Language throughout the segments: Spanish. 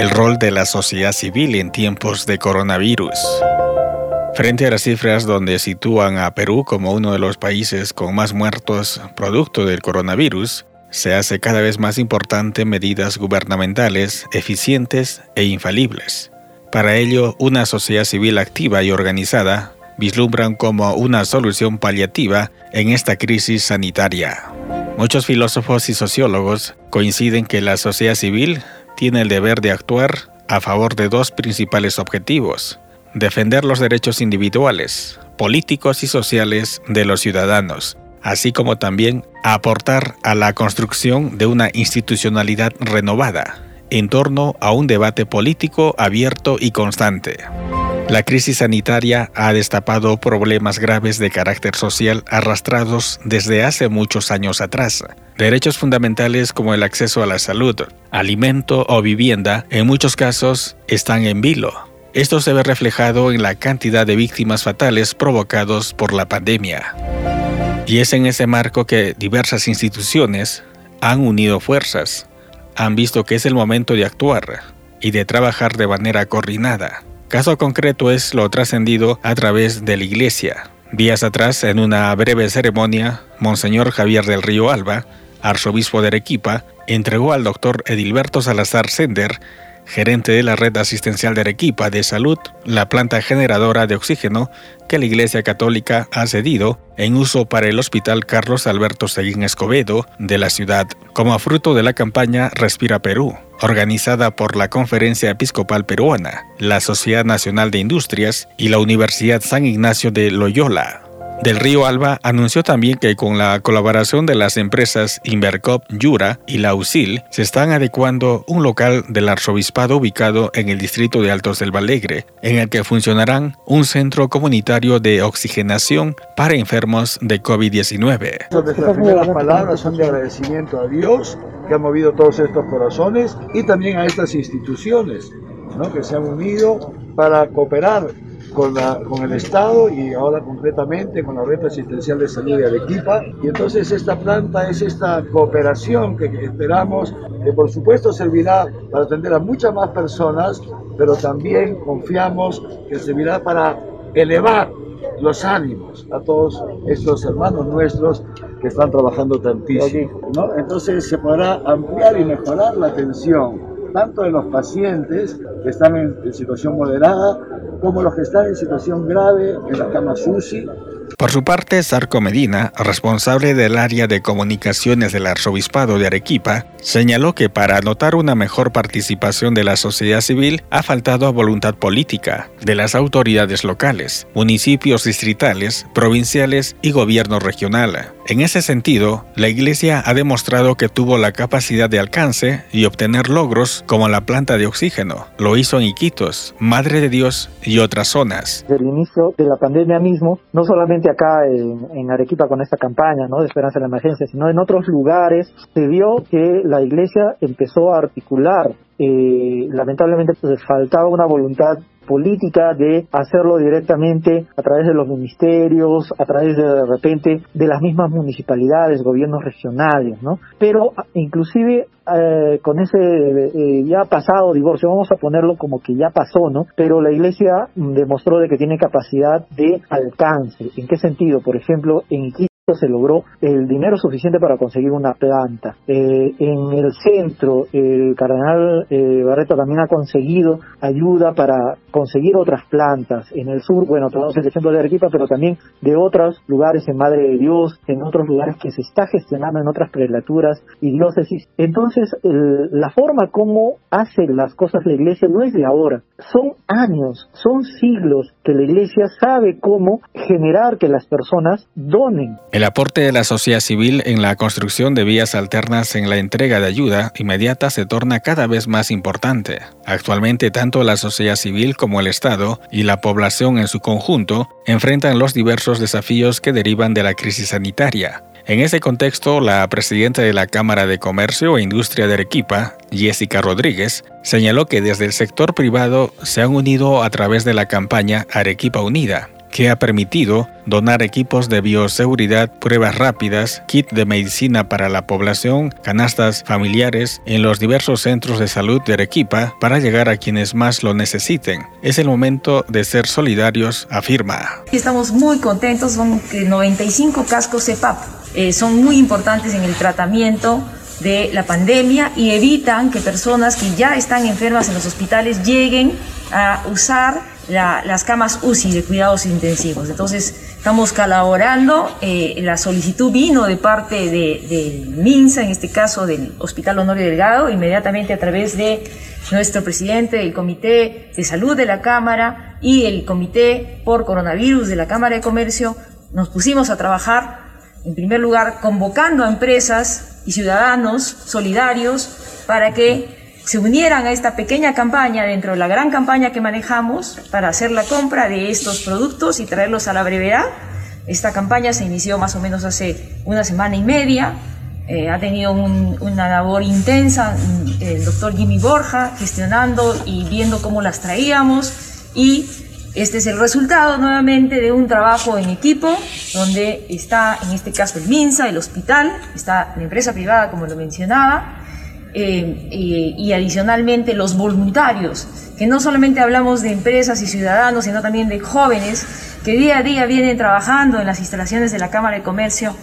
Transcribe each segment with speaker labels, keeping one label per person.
Speaker 1: el rol de la sociedad civil en tiempos de coronavirus. Frente a las cifras donde sitúan a Perú como uno de los países con más muertos producto del coronavirus, se hace cada vez más importante medidas gubernamentales eficientes e infalibles. Para ello, una sociedad civil activa y organizada vislumbran como una solución paliativa en esta crisis sanitaria. Muchos filósofos y sociólogos coinciden que la sociedad civil tiene el deber de actuar a favor de dos principales objetivos, defender los derechos individuales, políticos y sociales de los ciudadanos, así como también aportar a la construcción de una institucionalidad renovada en torno a un debate político abierto y constante. La crisis sanitaria ha destapado problemas graves de carácter social arrastrados desde hace muchos años atrás. Derechos fundamentales como el acceso a la salud, alimento o vivienda en muchos casos están en vilo esto se ve reflejado en la cantidad de víctimas fatales provocados por la pandemia. Y es en ese marco que diversas instituciones han unido fuerzas, han visto que es el momento de actuar y de trabajar de manera coordinada. Caso concreto es lo trascendido a través de la Iglesia. Días atrás, en una breve ceremonia, Monseñor Javier del Río Alba, arzobispo de Arequipa, entregó al doctor Edilberto Salazar Sender gerente de la red asistencial de Arequipa de Salud, la planta generadora de oxígeno que la Iglesia Católica ha cedido en uso para el Hospital Carlos Alberto Seguín Escobedo de la ciudad, como fruto de la campaña Respira Perú, organizada por la Conferencia Episcopal Peruana, la Sociedad Nacional de Industrias y la Universidad San Ignacio de Loyola del Río Alba anunció también que con la colaboración de las empresas Invercop, Yura y la USIL se están adecuando un local del arzobispado ubicado en el distrito de Altos del Valegre, en el que funcionarán un centro comunitario de oxigenación para enfermos de COVID-19.
Speaker 2: Nuestras primeras palabras son de agradecimiento a Dios que ha movido todos estos corazones y también a estas instituciones ¿no? que se han unido para cooperar con, la, con el Estado y ahora concretamente con la red asistencial de salud de Arequipa. Y entonces esta planta es esta cooperación que esperamos que por supuesto servirá para atender a muchas más personas, pero también confiamos que servirá para elevar los ánimos a todos estos hermanos nuestros que están trabajando tantísimo. ¿no? Entonces se podrá ampliar y mejorar la atención tanto de los pacientes que están en, situación moderada como los que están en situación grave en la cama SUSI
Speaker 1: por su parte, Sarco Medina, responsable del área de comunicaciones del Arzobispado de Arequipa, señaló que para anotar una mejor participación de la sociedad civil ha faltado voluntad política de las autoridades locales, municipios distritales, provinciales y gobierno regional. En ese sentido, la Iglesia ha demostrado que tuvo la capacidad de alcance y obtener logros como la planta de oxígeno. Lo hizo en Iquitos, Madre de Dios y otras zonas.
Speaker 3: Desde el inicio de la pandemia mismo, no solamente acá en, Arequipa con esta campaña ¿no? de Esperanza en la Emergencia, sino en otros lugares, se vio que la Iglesia empezó a articular. Eh, lamentablemente pues, faltaba una voluntad política de hacerlo directamente a través de los ministerios, a través de, de repente de las mismas municipalidades, gobiernos regionales, ¿no? Pero inclusive eh, con ese eh, ya pasado divorcio, vamos a ponerlo como que ya pasó, ¿no? Pero la iglesia demostró de que tiene capacidad de alcance. ¿En qué sentido? Por ejemplo, en se logró el dinero suficiente para conseguir una planta. Eh, en el centro, el cardenal eh, Barreto también ha conseguido ayuda para conseguir otras plantas. En el sur, bueno, tenemos el ejemplo de Arequipa, pero también de otros lugares en Madre de Dios, en otros lugares que se está gestionando en otras prelaturas y diócesis. Entonces, la forma como hace las cosas la iglesia no es de ahora. Son años, son siglos que la iglesia sabe cómo generar que las personas donen.
Speaker 1: El aporte de la sociedad civil en la construcción de vías alternas en la entrega de ayuda inmediata se torna cada vez más importante. Actualmente tanto la sociedad civil como el Estado y la población en su conjunto enfrentan los diversos desafíos que derivan de la crisis sanitaria. En ese contexto, la presidenta de la Cámara de Comercio e Industria de Arequipa, Jessica Rodríguez, señaló que desde el sector privado se han unido a través de la campaña Arequipa Unida, que ha permitido donar equipos de bioseguridad, pruebas rápidas, kit de medicina para la población, canastas familiares en los diversos centros de salud de Arequipa para llegar a quienes más lo necesiten. Es el momento de ser solidarios, afirma.
Speaker 4: Estamos muy contentos, son 95 cascos CEPAP. Eh, son muy importantes en el tratamiento de la pandemia y evitan que personas que ya están enfermas en los hospitales lleguen a usar las camas UCI de cuidados intensivos. Entonces, estamos colaborando. Eh, la solicitud vino de parte del de MINSA, en este caso del Hospital Honorio Delgado, inmediatamente a través de nuestro presidente del Comité de Salud de la Cámara y el Comité por Coronavirus de la Cámara de Comercio. Nos pusimos a trabajar, en primer lugar, convocando a empresas y ciudadanos solidarios para que se unieran a esta pequeña campaña dentro de la gran campaña que manejamos para hacer la compra de estos productos y traerlos a la brevedad. Esta campaña se inició más o menos hace una semana y media. Eh, ha tenido una labor intensa mm, el doctor Jimmy Borja gestionando y viendo cómo las traíamos y este es el resultado nuevamente de un trabajo en equipo donde está en este caso el MINSA, el hospital, está la empresa privada como lo mencionaba, eh, y, adicionalmente los voluntarios, que no solamente hablamos de empresas y ciudadanos, sino también de jóvenes que día a día vienen trabajando en las instalaciones de la Cámara de Comercio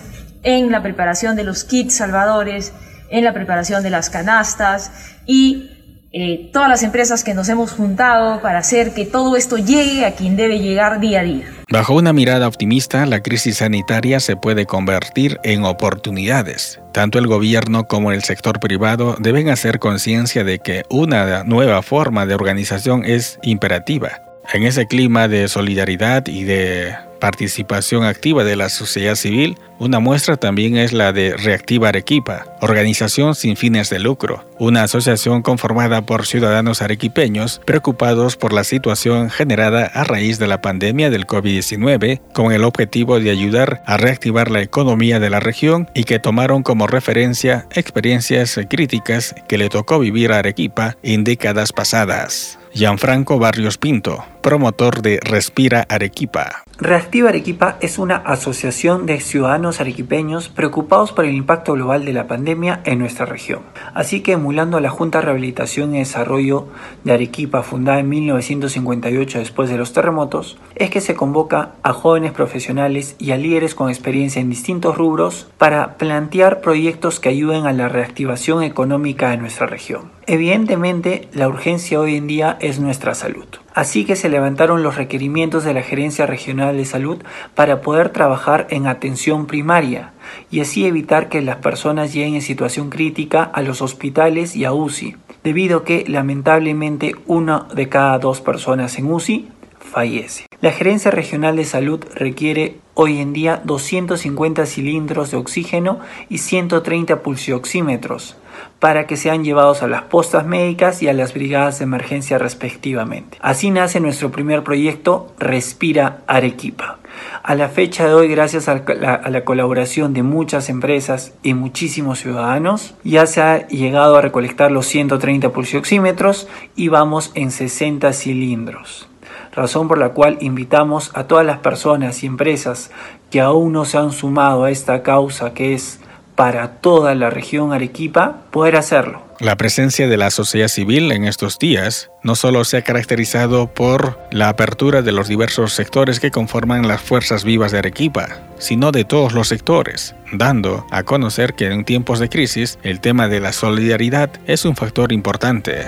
Speaker 4: en la preparación de los kits salvadores, en la preparación de las canastas y eh, todas las empresas que nos hemos juntado para hacer que todo esto llegue a quien debe llegar día a día.
Speaker 1: Bajo una mirada optimista, la crisis sanitaria se puede convertir en oportunidades. Tanto el gobierno como el sector privado deben hacer conciencia de que una nueva forma de organización es imperativa. En ese clima de solidaridad y de participación activa de la sociedad civil, una muestra también es la de Reactiva Arequipa, organización sin fines de lucro, una asociación conformada por ciudadanos arequipeños preocupados por la situación generada a raíz de la pandemia del COVID-19, con el objetivo de ayudar a reactivar la economía de la región y que tomaron como referencia experiencias críticas que le tocó vivir a Arequipa en décadas pasadas. Gianfranco Barrios Pinto, promotor de Respira Arequipa.
Speaker 5: Reactiva Arequipa es una asociación de ciudadanos arequipeños preocupados por el impacto global de la pandemia en nuestra región. Así que emulando a la Junta de Rehabilitación y Desarrollo de Arequipa, fundada en 1958 después de los terremotos, es que se convoca a jóvenes profesionales y a líderes con experiencia en distintos rubros para plantear proyectos que ayuden a la reactivación económica de nuestra región. Evidentemente, la urgencia hoy en día es nuestra salud. Así que se levantaron los requerimientos de la Gerencia Regional de Salud para poder trabajar en atención primaria y así evitar que las personas lleguen en situación crítica a los hospitales y a UCI, debido a que lamentablemente una de cada dos personas en UCI fallece. La Gerencia Regional de Salud requiere hoy en día 250 cilindros de oxígeno y 130 pulsioxímetros para que sean llevados a las postas médicas y a las brigadas de emergencia respectivamente. Así nace nuestro primer proyecto Respira Arequipa. A la fecha de hoy, gracias a la, colaboración de muchas empresas y muchísimos ciudadanos, ya se ha llegado a recolectar los 130 pulsioxímetros y vamos en 60 cilindros razón por la cual invitamos a todas las personas y empresas que aún no se han sumado a esta causa que es para toda la región Arequipa poder hacerlo.
Speaker 1: La presencia de la sociedad civil en estos días no solo se ha caracterizado por la apertura de los diversos sectores que conforman las fuerzas vivas de Arequipa, sino de todos los sectores, dando a conocer que en tiempos de crisis el tema de la solidaridad es un factor importante.